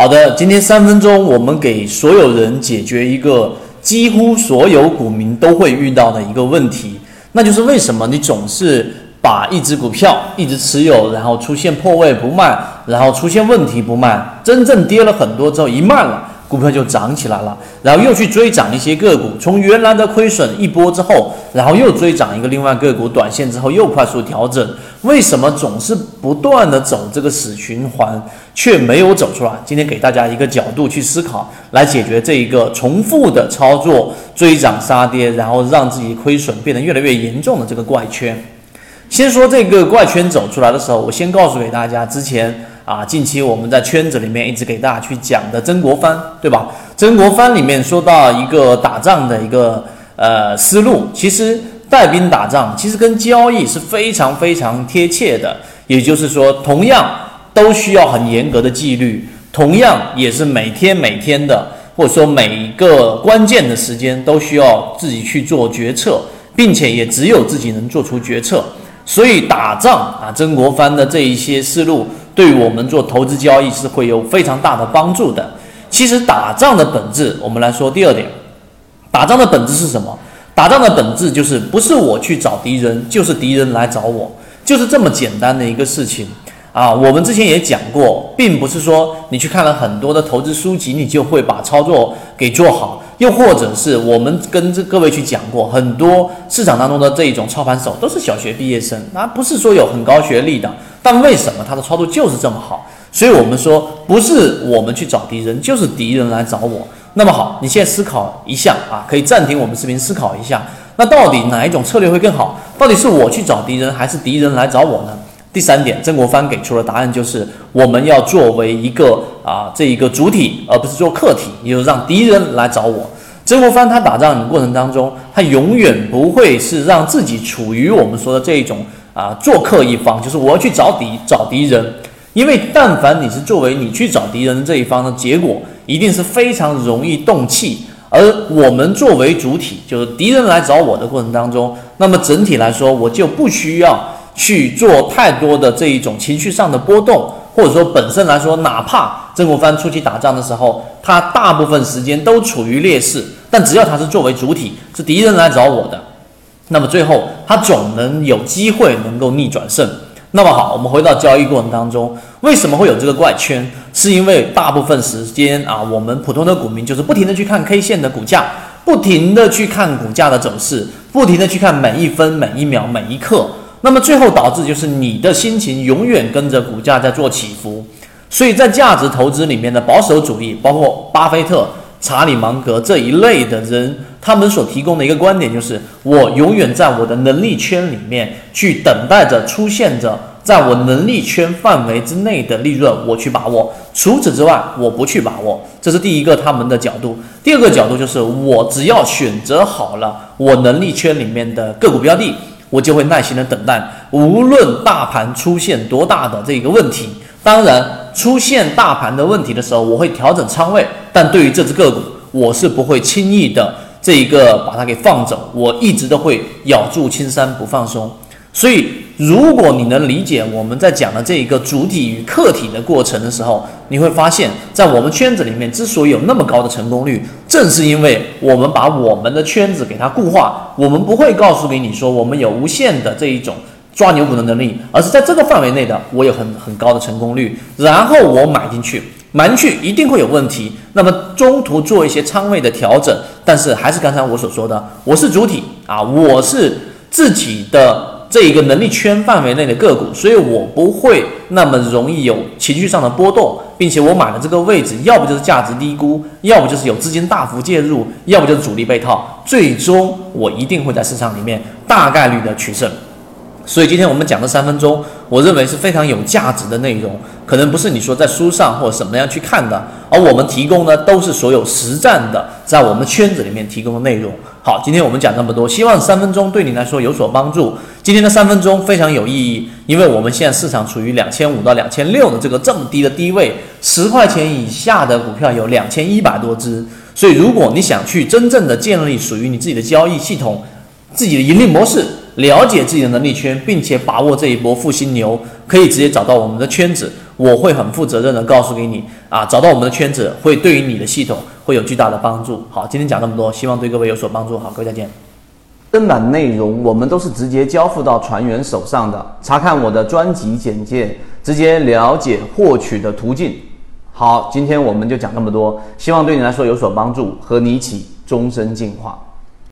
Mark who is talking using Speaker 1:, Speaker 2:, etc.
Speaker 1: 好的，今天三分钟，我们给所有人解决一个几乎所有股民都会遇到的一个问题，那就是为什么你总是把一只股票一直持有，然后出现破位不卖，然后出现问题不卖，真正跌了很多之后一卖了。股票就涨起来了，然后又去追涨一些个股，从原来的亏损一波之后，然后又追涨一个另外个股，短线之后又快速调整。为什么总是不断的走这个死循环，却没有走出来？今天给大家一个角度去思考，来解决这一个重复的操作，追涨杀跌，然后让自己亏损变得越来越严重的这个怪圈。先说这个怪圈走出来的时候，我先告诉给大家之前。啊，近期我们在圈子里面一直给大家去讲的曾国藩，对吧？曾国藩里面说到一个打仗的一个呃思路，其实带兵打仗其实跟交易是非常非常贴切的。也就是说，同样都需要很严格的纪律，同样也是每天每天的，或者说每一个关键的时间都需要自己去做决策，并且也只有自己能做出决策。所以打仗啊，曾国藩的这一些思路。对于我们做投资交易是会有非常大的帮助的。其实打仗的本质，我们来说第二点，打仗的本质是什么？打仗的本质就是不是我去找敌人，就是敌人来找我，就是这么简单的一个事情啊。我们之前也讲过，并不是说你去看了很多的投资书籍，你就会把操作给做好。又或者是我们跟这各位去讲过，很多市场当中的这一种操盘手都是小学毕业生，那不是说有很高学历的。但为什么他的操作就是这么好？所以我们说，不是我们去找敌人，就是敌人来找我。那么好，你现在思考一下啊，可以暂停我们视频思考一下。那到底哪一种策略会更好？到底是我去找敌人，还是敌人来找我呢？第三点，曾国藩给出的答案就是我们要作为一个啊这一个主体，而不是做客体，也就让敌人来找我。曾国藩他打仗的过程当中，他永远不会是让自己处于我们说的这一种。啊，做客一方就是我要去找敌找敌人，因为但凡你是作为你去找敌人的这一方的结果，一定是非常容易动气。而我们作为主体，就是敌人来找我的过程当中，那么整体来说，我就不需要去做太多的这一种情绪上的波动，或者说本身来说，哪怕曾国藩出去打仗的时候，他大部分时间都处于劣势，但只要他是作为主体，是敌人来找我的。那么最后，他总能有机会能够逆转胜。那么好，我们回到交易过程当中，为什么会有这个怪圈？是因为大部分时间啊，我们普通的股民就是不停的去看 K 线的股价，不停的去看股价的走势，不停的去看每一分、每一秒、每一刻。那么最后导致就是你的心情永远跟着股价在做起伏。所以在价值投资里面的保守主义，包括巴菲特。查理芒格这一类的人，他们所提供的一个观点就是：我永远在我的能力圈里面去等待着出现着在我能力圈范围之内的利润，我去把握。除此之外，我不去把握。这是第一个他们的角度。第二个角度就是，我只要选择好了我能力圈里面的个股标的，我就会耐心的等待，无论大盘出现多大的这个问题。当然。出现大盘的问题的时候，我会调整仓位，但对于这只个股，我是不会轻易的这一个把它给放走，我一直都会咬住青山不放松。所以，如果你能理解我们在讲的这一个主体与客体的过程的时候，你会发现在我们圈子里面之所以有那么高的成功率，正是因为我们把我们的圈子给它固化，我们不会告诉给你说我们有无限的这一种。抓牛股的能力，而是在这个范围内的，我有很很高的成功率，然后我买进去，买进去一定会有问题，那么中途做一些仓位的调整，但是还是刚才我所说的，我是主体啊，我是自己的这一个能力圈范围内的个股，所以我不会那么容易有情绪上的波动，并且我买的这个位置，要不就是价值低估，要不就是有资金大幅介入，要不就是主力被套，最终我一定会在市场里面大概率的取胜。所以今天我们讲的三分钟，我认为是非常有价值的内容，可能不是你说在书上或者什么样去看的，而我们提供的都是所有实战的，在我们圈子里面提供的内容。好，今天我们讲这么多，希望三分钟对你来说有所帮助。今天的三分钟非常有意义，因为我们现在市场处于两千五到两千六的这个这么低的低位，十块钱以下的股票有两千一百多只，所以如果你想去真正的建立属于你自己的交易系统，自己的盈利模式。了解自己的能力圈，并且把握这一波复兴牛，可以直接找到我们的圈子。我会很负责任的告诉给你啊，找到我们的圈子会对于你的系统会有巨大的帮助。好，今天讲这么多，希望对各位有所帮助。好，各位再见。
Speaker 2: 正版内容我们都是直接交付到船员手上的，查看我的专辑简介，直接了解获取的途径。好，今天我们就讲这么多，希望对你来说有所帮助，和你一起终身进化。